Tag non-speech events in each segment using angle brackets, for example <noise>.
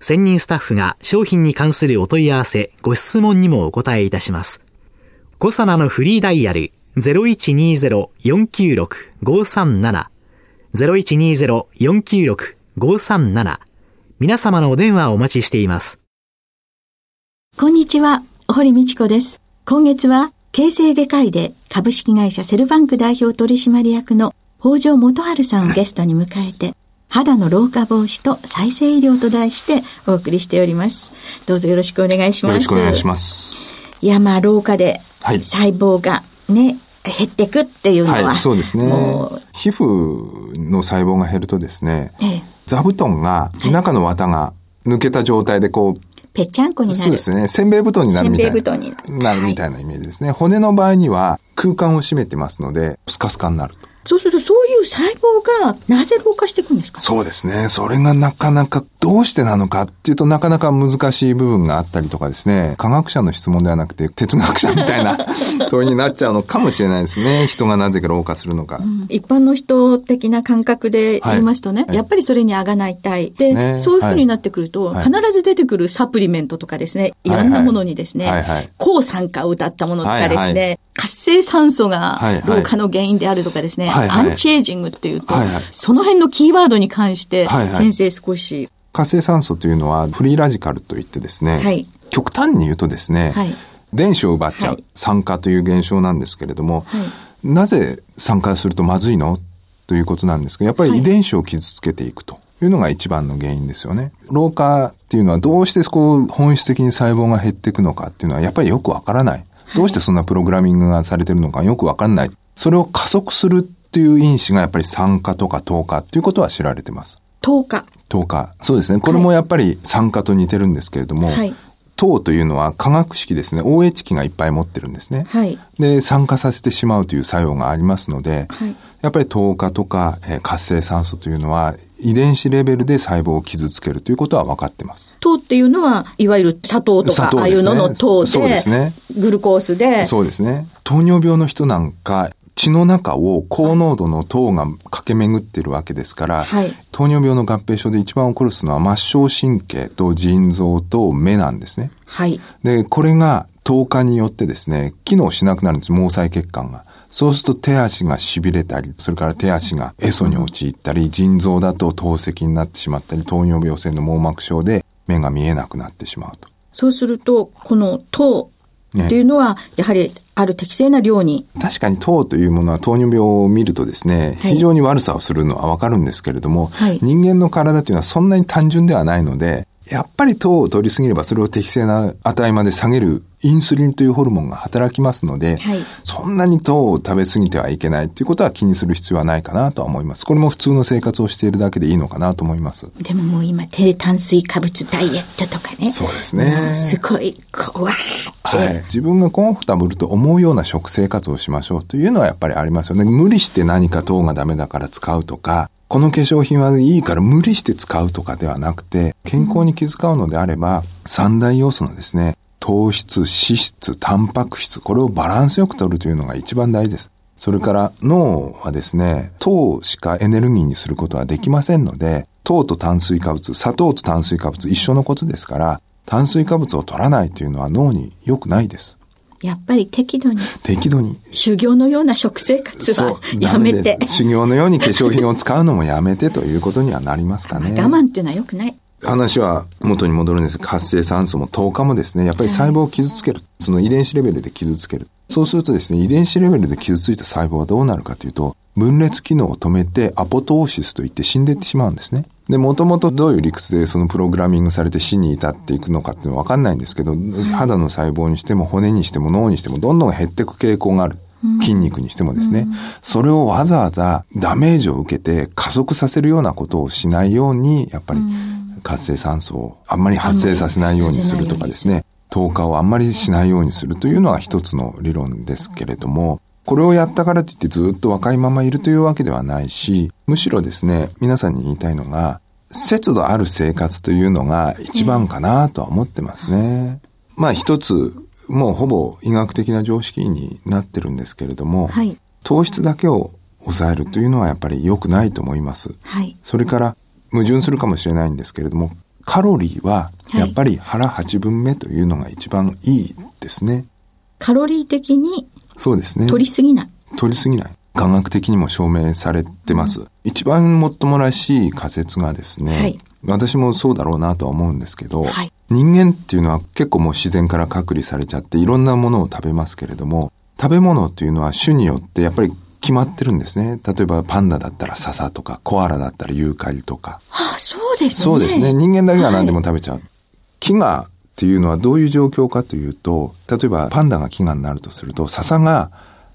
専任スタッフが商品に関するお問い合わせ、ご質問にもお答えいたします。コサナのフリーダイヤル0120-496-537 0120-496-537皆様のお電話をお待ちしています。こんにちは、堀道子です。今月は形成外科医で株式会社セルバンク代表取締役の北条元春さんをゲストに迎えて、肌の老化防止と再生医療と題してお送りしております。どうぞよろしくお願いします。よろしくお願いします。いや、まあ、老化で細胞がね、はい、減っていくっていうのは、はい、そうですね。皮膚の細胞が減るとですね、ええ、座布団が、中の綿が抜けた状態でこう、ぺっちゃんこになる。そうですね。せんべい布団になるみたいな。せんべい布団になる。なるみたいなイメージですね。はい、骨の場合には空間を占めてますので、スカスカになると。そうすると、そういう細胞がなぜ老化していくんですか？そうですね。それがなかなかどうしてなのかっていうとなかなか難しい部分があったりとかですね、科学者の質問ではなくて哲学者みたいな <laughs> 問いになっちゃうのかもしれないですね。人がなぜか老化するのか。うん、一般の人的な感覚で言いますとね、はい、やっぱりそれにあがないたい。で、ね、そういうふうになってくると、はい、必ず出てくるサプリメントとかですね、い。ろんなものにですね、はい。はい、抗酸化を歌ったものとかですね、はい。はい活性酸素が老化の原因であるとかですね、はいはい、アンチエイジングっていうと、はいはい、その辺のキーワードに関して、先生少し。活性酸素というのはフリーラジカルといってですね、はい、極端に言うとですね、はい、電子を奪っちゃう、酸化という現象なんですけれども、なぜ酸化するとまずいの？ということなんですが、やっぱり遺伝子を傷つけていくと。いうのが一番の原因ですよね。老化っていうのはどうしてこう本質的に細胞が減っていくのかっていうのはやっぱりよくわからない。どうしてそんなプログラミングがされてるのかよくわかんない。それを加速するっていう因子がやっぱり酸化とか糖化っていうことは知られてます。糖化。糖化。そうですね。これもやっぱり酸化と似てるんですけれども、はい、糖というのは化学式ですね。OH 基がいっぱい持ってるんですね。はい、で、酸化させてしまうという作用がありますので、はい、やっぱり糖化とか、えー、活性酸素というのは遺伝子レベルで細胞を傷つけるということは分かってます。糖っていうのは、いわゆる砂糖とか、ね、ああいうのの糖で、そうですね。グルコースで。そうですね。糖尿病の人なんか、血の中を高濃度の糖が駆け巡ってるわけですから、はい、糖尿病の合併症で一番起こるのは末梢神経と腎臓と目なんですね。はい。で、これが糖化によってですね、機能しなくなるんです、毛細血管が。そうすると手足が痺れたり、それから手足がエソに陥ったり、腎臓だと透析になってしまったり、糖尿病性の網膜症で目が見えなくなってしまうと。そうすると、この糖っていうのは、やはりある適正な量に。確かに糖というものは糖尿病を見るとですね、非常に悪さをするのはわかるんですけれども、はい、人間の体というのはそんなに単純ではないので、やっぱり糖を取りすぎればそれを適正な値まで下げるインスリンというホルモンが働きますので、はい、そんなに糖を食べ過ぎてはいけないということは気にする必要はないかなとは思います。これも普通の生活をしているだけでいいのかなと思います。でももう今低炭水化物ダイエットとかね。そうですね。すごい怖い。はい。自分がコンフォタブルと思うような食生活をしましょうというのはやっぱりありますよね。無理して何か糖がダメだから使うとか、この化粧品はいいから無理して使うとかではなくて、健康に気遣うのであれば、三大要素のですね、糖質、脂質、タンパク質、これをバランスよく取るというのが一番大事です。それから脳はですね、糖しかエネルギーにすることはできませんので、糖と炭水化物、砂糖と炭水化物一緒のことですから、炭水化物を取らないというのは脳に良くないです。やっぱり適度に。適度に。修行のような食生活はやめて。修行のように化粧品を使うのもやめてということにはなりますかね。我慢っていうのは良くない。話は元に戻るんです活性酸素も糖化もですね、やっぱり細胞を傷つける。はい、その遺伝子レベルで傷つける。そうするとですね、遺伝子レベルで傷ついた細胞はどうなるかというと、分裂機能を止めてアポトーシスといって死んでいってしまうんですね。で、もともとどういう理屈でそのプログラミングされて死に至っていくのかっていうのはわかんないんですけど、肌の細胞にしても骨にしても脳にしてもどんどん減っていく傾向がある。筋肉にしてもですね、それをわざわざダメージを受けて加速させるようなことをしないように、やっぱり活性酸素をあんまり発生させないようにするとかですね、透過をあんまりしないようにするというのが一つの理論ですけれども、これをやったからといってずっと若いままいるというわけではないし、むしろですね、皆さんに言いたいのが、節度ある生活というのが一番かなとは思ってますね。まあ一つ、もうほぼ医学的な常識になってるんですけれども、はい、糖質だけを抑えるというのはやっぱり良くないと思います。はい、それから矛盾するかもしれないんですけれども、カロリーはやっぱり腹8分目というのが一番いいですね。カロリー的にそうですね。取りすぎない。取りすぎない。科学的にも証明されてます。うん、一番もっともらしい仮説がですね、はい、私もそうだろうなとは思うんですけど、はい、人間っていうのは結構もう自然から隔離されちゃっていろんなものを食べますけれども、食べ物っていうのは種によってやっぱり決まってるんですね。例えばパンダだったら笹とか、コアラだったらユーカリとか。はあ、そうですね。そうですね。人間だけが何でも食べちゃう。はい、木がっていうのはどういう状況かというと、例えばパンダが飢餓になるとすると、笹が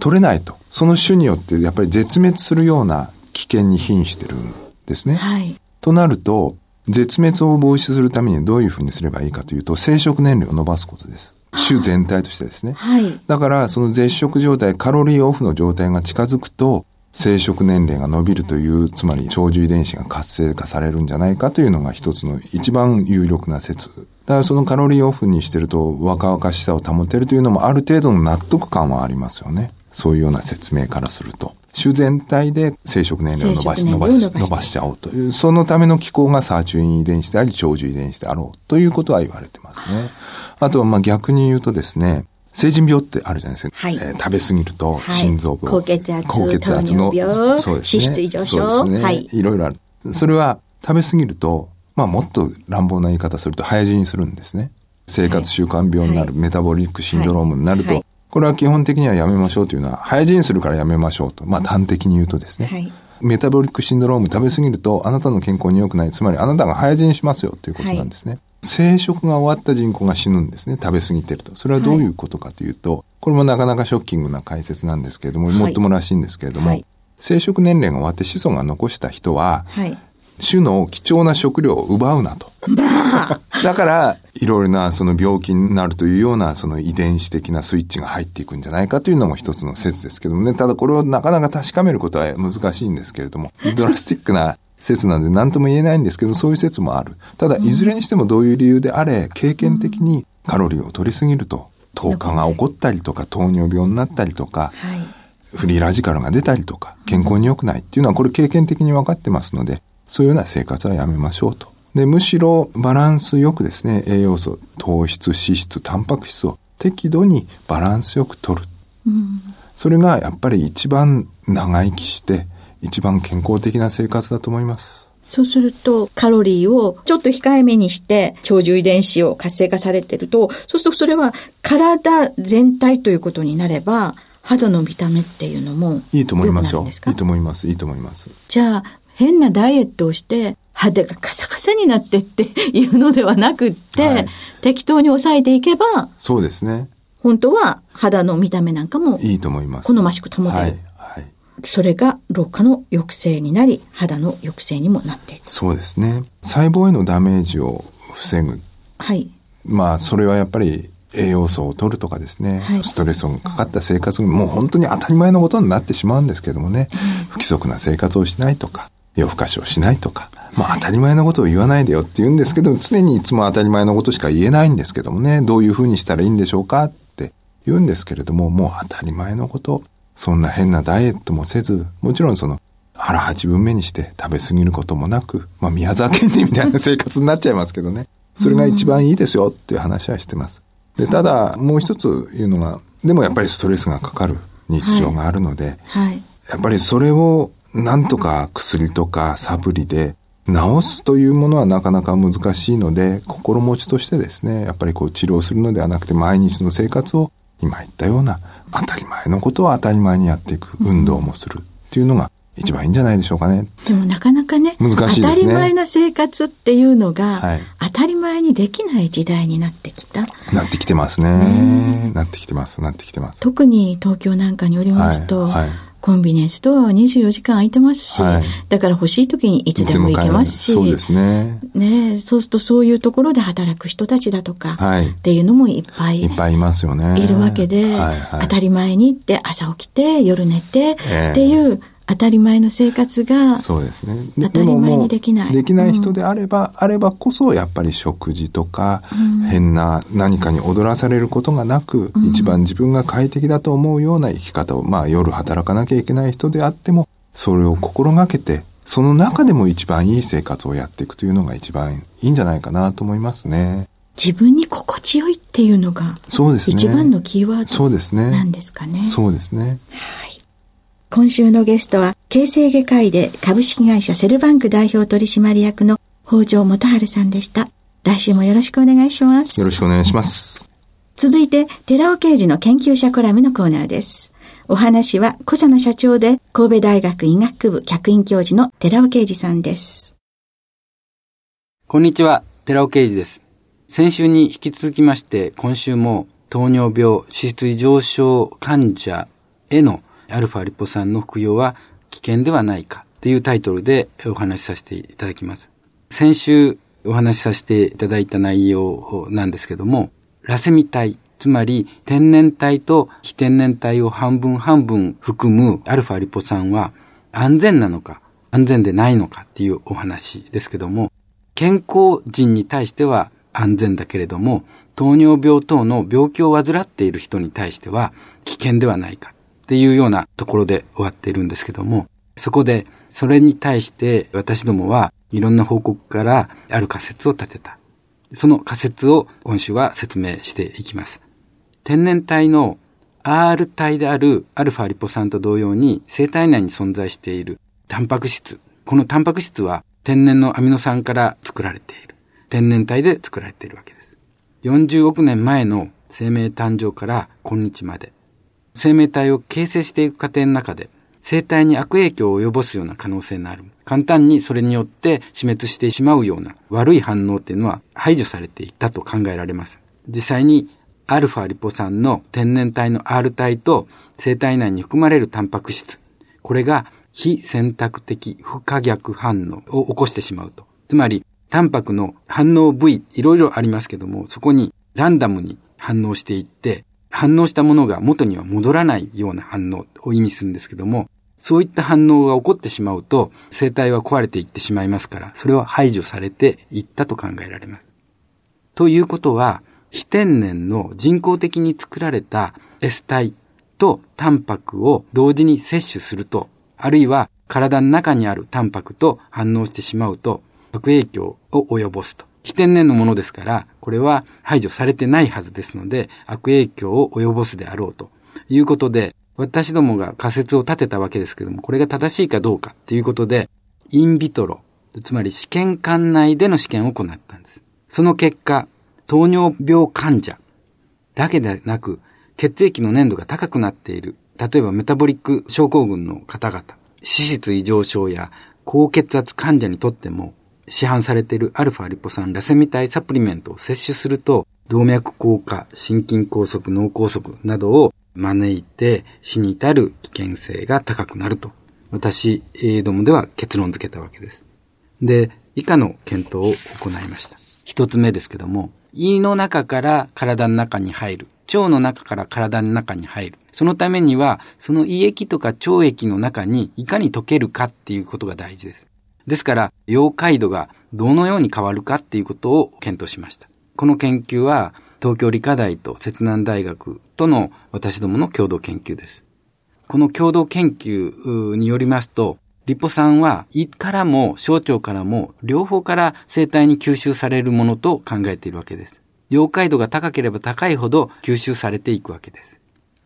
取れないと。その種によってやっぱり絶滅するような危険に瀕してるんですね。はい。となると、絶滅を防止するためにどういうふうにすればいいかというと、生殖年齢を伸ばすことです。種全体としてですね。はい。だから、その絶食状態、カロリーオフの状態が近づくと、生殖年齢が伸びるという、つまり長寿遺伝子が活性化されるんじゃないかというのが一つの一番有力な説。だからそのカロリーオフにしてると若々しさを保てるというのもある程度の納得感はありますよね。そういうような説明からすると。種全体で生殖年齢を伸ばし、伸ばし、伸ばしちゃおうという、そのための機構がサーチュイン遺伝子であり、長寿遺伝子であろうということは言われてますね。あとはまあ逆に言うとですね、成人病ってあるじゃないですか。はい、えー、食べ過ぎると心臓病、はい、高血圧、高血圧の、そうですね。脂質異常症。そうですね。はい。いろいろある。それは食べ過ぎると、まあもっと乱暴な言い方すると早死にするんですね。生活習慣病になる、はい、メタボリックシンドロームになると、はい、これは基本的にはやめましょうというのは、早死にするからやめましょうと。まあ端的に言うとですね。はい、メタボリックシンドローム食べ過ぎると、あなたの健康に良くない。つまりあなたが早死にしますよということなんですね。生殖が終わった人口が死ぬんですね。食べ過ぎてると。それはどういうことかというと、はい、これもなかなかショッキングな解説なんですけれども、もっともらしいんですけれども、はい、生殖年齢が終わって子孫が残した人は、はい種の貴重な食料を奪うなと。だから、いろいろなその病気になるというようなその遺伝子的なスイッチが入っていくんじゃないかというのも一つの説ですけどもね。ただこれをなかなか確かめることは難しいんですけれども、ドラスティックな説なんで何とも言えないんですけど、そういう説もある。ただ、いずれにしてもどういう理由であれ、経験的にカロリーを取りすぎると、糖化が起こったりとか、糖尿病になったりとか、フリーラジカルが出たりとか、健康に良くないっていうのは、これ経験的に分かってますので、そういうような生活はやめましょうと。で、むしろバランスよくですね、栄養素、糖質、脂質、タンパク質を適度にバランスよく取る。うん、それがやっぱり一番長生きして、一番健康的な生活だと思います。そうすると、カロリーをちょっと控えめにして、長寿遺伝子を活性化されてると、そうするとそれは体全体ということになれば、肌の見た目っていうのもいいと思いますよ。いいと思います。いいと思います。じゃあ、変なダイエットをして、肌がカサカサになってっていうのではなくって、はい、適当に抑えていけば、そうですね。本当は肌の見た目なんかもいいと思います。好ましく保てる。はいそれが老化の抑制になり、肌の抑制にもなっていく。そうですね。細胞へのダメージを防ぐ。はい。まあ、それはやっぱり栄養素を取るとかですね、はい、ストレスがかかった生活、もう本当に当たり前のことになってしまうんですけどもね、不規則な生活をしないとか、夜更かしをしないとか、まあ当たり前のことを言わないでよって言うんですけど、常にいつも当たり前のことしか言えないんですけどもね、どういうふうにしたらいいんでしょうかって言うんですけれども、もう当たり前のこと、そんな変なダイエットもせず、もちろんその、腹八分目にして食べ過ぎることもなく、まあ宮沢賢治みたいな生活になっちゃいますけどね。それが一番いいですよっていう話はしてます。で、ただ、もう一つ言うのが、でもやっぱりストレスがかかる日常があるので、はいはい、やっぱりそれをなんとか薬とかサプリで治すというものはなかなか難しいので、心持ちとしてですね、やっぱりこう治療するのではなくて、毎日の生活を今言ったような当たり前のことを当たり前にやっていく、運動もするっていうのが一番いいんじゃないでしょうかね。でもなかなかね、難しいですね。当たり前な生活っていうのが、はい、当たり前にできない時代になってきた。なってきてますね。ねなってきてます、なってきてます。特に東京なんかによりますと、はいはいコンビニエンスストアは24時間空いてますし、はい、だから欲しい時にいつでも行けますし、そうですね。ねそうするとそういうところで働く人たちだとか、はい、っていうのもいっぱい、いっぱいいますよね。いるわけで、はいはい、当たり前にって朝起きて、夜寝て、っていう、当たり前の生活が、そうですね。当たり前にできない。できない人であれば、うん、あればこそ、やっぱり食事とか、うん、変な何かに踊らされることがなく、うん、一番自分が快適だと思うような生き方を、まあ夜働かなきゃいけない人であっても、それを心がけて、その中でも一番いい生活をやっていくというのが一番いいんじゃないかなと思いますね。自分に心地よいっていうのが、そうですね。一番のキーワードそうですね。なんですかね。そうですね。はい。今週のゲストは、形成外科医で株式会社セルバンク代表取締役の北条元春さんでした。来週もよろしくお願いします。よろしくお願いします。続いて、寺尾刑事の研究者コラムのコーナーです。お話は、小佐野社長で神戸大学医学部客員教授の寺尾啓二さんです。こんにちは、寺尾啓二です。先週に引き続きまして、今週も糖尿病、脂質異常症患者へのアルファリポ酸の服用は危険ではないかというタイトルでお話しさせていただきます。先週お話しさせていただいた内容なんですけども、ラセミ体、つまり天然体と非天然体を半分半分含むアルファリポ酸は安全なのか安全でないのかっていうお話ですけども、健康人に対しては安全だけれども、糖尿病等の病気を患っている人に対しては危険ではないか。っていうようなところで終わっているんですけども、そこでそれに対して私どもはいろんな報告からある仮説を立てた。その仮説を今週は説明していきます。天然体の R 体であるアルファリポ酸と同様に生体内に存在しているタンパク質。このタンパク質は天然のアミノ酸から作られている。天然体で作られているわけです。40億年前の生命誕生から今日まで生命体を形成していく過程の中で、生体に悪影響を及ぼすような可能性のある。簡単にそれによって死滅してしまうような悪い反応っていうのは排除されていたと考えられます。実際にアルファリポ酸の天然体の R 体と生体内に含まれるタンパク質。これが非選択的不可逆反応を起こしてしまうと。つまり、タンパクの反応部位、いろいろありますけども、そこにランダムに反応していって、反応したものが元には戻らないような反応を意味するんですけども、そういった反応が起こってしまうと、生体は壊れていってしまいますから、それは排除されていったと考えられます。ということは、非天然の人工的に作られた S 体とタンパクを同時に摂取すると、あるいは体の中にあるタンパクと反応してしまうと、悪影響を及ぼすと。非天然のものですから、これは排除されてないはずですので、悪影響を及ぼすであろうということで、私どもが仮説を立てたわけですけども、これが正しいかどうかということで、インビトロ、つまり試験管内での試験を行ったんです。その結果、糖尿病患者だけでなく、血液の粘度が高くなっている、例えばメタボリック症候群の方々、脂質異常症や高血圧患者にとっても、市販されているアルファリポ酸ラセミ体サプリメントを摂取すると、動脈硬化、心筋梗塞、脳梗塞などを招いて死に至る危険性が高くなると、私どもでは結論付けたわけです。で、以下の検討を行いました。一つ目ですけども、胃の中から体の中に入る。腸の中から体の中に入る。そのためには、その胃液とか腸液の中にいかに溶けるかっていうことが大事です。ですから、溶解度がどのように変わるかっていうことを検討しました。この研究は、東京理科大と摂南大学との私どもの共同研究です。この共同研究によりますと、リポ酸は胃からも小腸からも両方から生体に吸収されるものと考えているわけです。溶解度が高ければ高いほど吸収されていくわけです。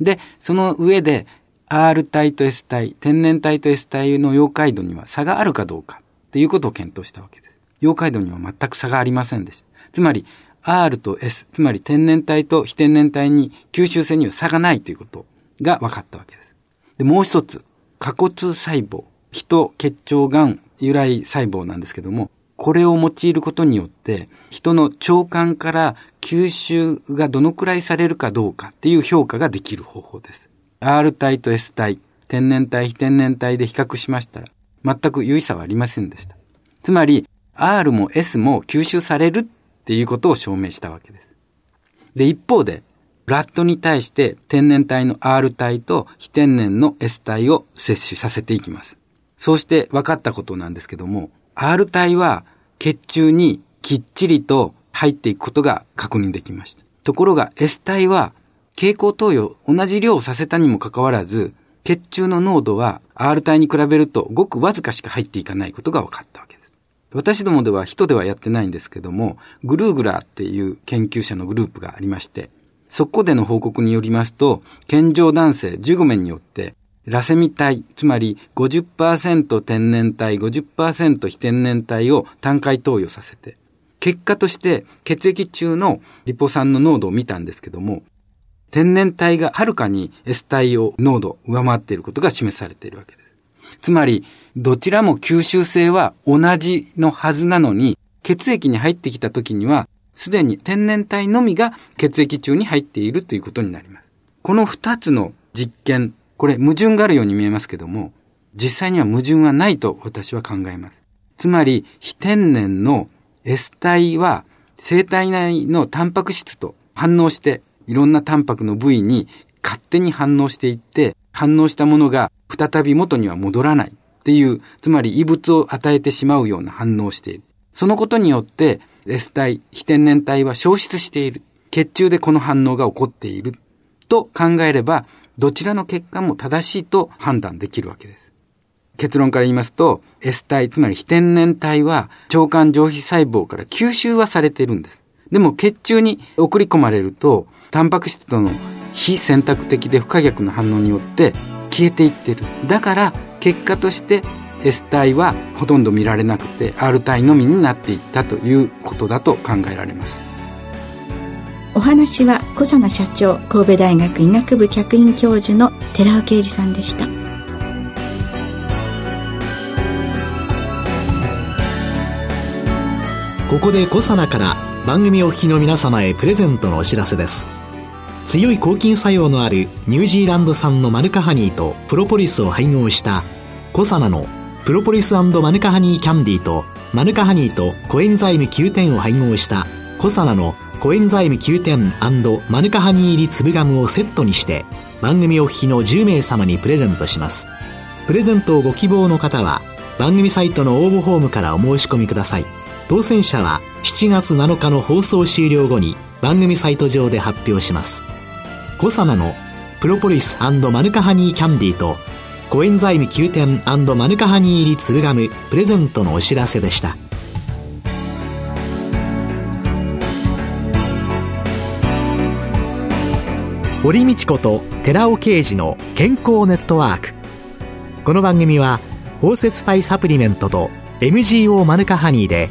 で、その上で R 体と S 体、天然体と S 体の溶解度には差があるかどうかっていうことを検討したわけです。溶解度には全く差がありませんでした。つまり、R と S、つまり天然体と非天然体に吸収性には差がないということが分かったわけです。で、もう一つ、下骨細胞、人血腸がん由来細胞なんですけども、これを用いることによって、人の腸管から吸収がどのくらいされるかどうかっていう評価ができる方法です。R 体と S 体、天然体、非天然体で比較しましたら、全く有意差はありませんでした。つまり、R も S も吸収されるっていうことを証明したわけです。で、一方で、ラットに対して天然体の R 体と非天然の S 体を摂取させていきます。そうして分かったことなんですけども、R 体は血中にきっちりと入っていくことが確認できました。ところが S 体は蛍光投与同じ量をさせたにもかかわらず、血中の濃度は R 体に比べるとごくわずかしか入っていかないことが分かったわけです。私どもでは人ではやってないんですけども、グルーグラーっていう研究者のグループがありまして、そこでの報告によりますと、健常男性15名によって、ラセミ体、つまり50%天然体、50%非天然体を単回投与させて、結果として血液中のリポ酸の濃度を見たんですけども、天然体がはるかに S 体を濃度上回っていることが示されているわけです。つまり、どちらも吸収性は同じのはずなのに、血液に入ってきた時にはすでに天然体のみが血液中に入っているということになります。この二つの実験、これ矛盾があるように見えますけども、実際には矛盾はないと私は考えます。つまり、非天然の S 体は生体内のタンパク質と反応して、いろんなタンパクの部位に勝手に反応していって、反応したものが再び元には戻らないっていう、つまり異物を与えてしまうような反応をしている。そのことによって、S 体、非天然体は消失している。血中でこの反応が起こっている。と考えれば、どちらの結果も正しいと判断できるわけです。結論から言いますと、S 体、つまり非天然体は腸管上皮細胞から吸収はされているんです。でも血中に送り込まれると、タンパク質との非選択的で不可逆な反応によって消えていっている。だから、結果として S 体はほとんど見られなくて R 体のみになっていったということだと考えられますお話は小佐奈社長神戸大学医学部客員教授の寺尾啓二さんでしたここで小佐奈から番組お聞きの皆様へプレゼントのお知らせです。強い抗菌作用のあるニュージーランド産のマヌカハニーとプロポリスを配合したコサナのプロポリスマヌカハニーキャンディーとマヌカハニーとコエンザイム9点を配合したコサナのコエンザイム9点マヌカハニー入り粒ガムをセットにして番組お聞きの10名様にプレゼントします。プレゼントをご希望の方は番組サイトの応募フォームからお申し込みください。当選者は7月7日の放送終了後に番組サイト上で発表します。コサナのプロポリスマヌカハニーキャンディーとコエンザイム9点マヌカハニー入り粒ガムプレゼントのお知らせでした。堀道子と寺尾啓二の健康ネットワーク。この番組は包摂体サプリメントと MGO マヌカハニーで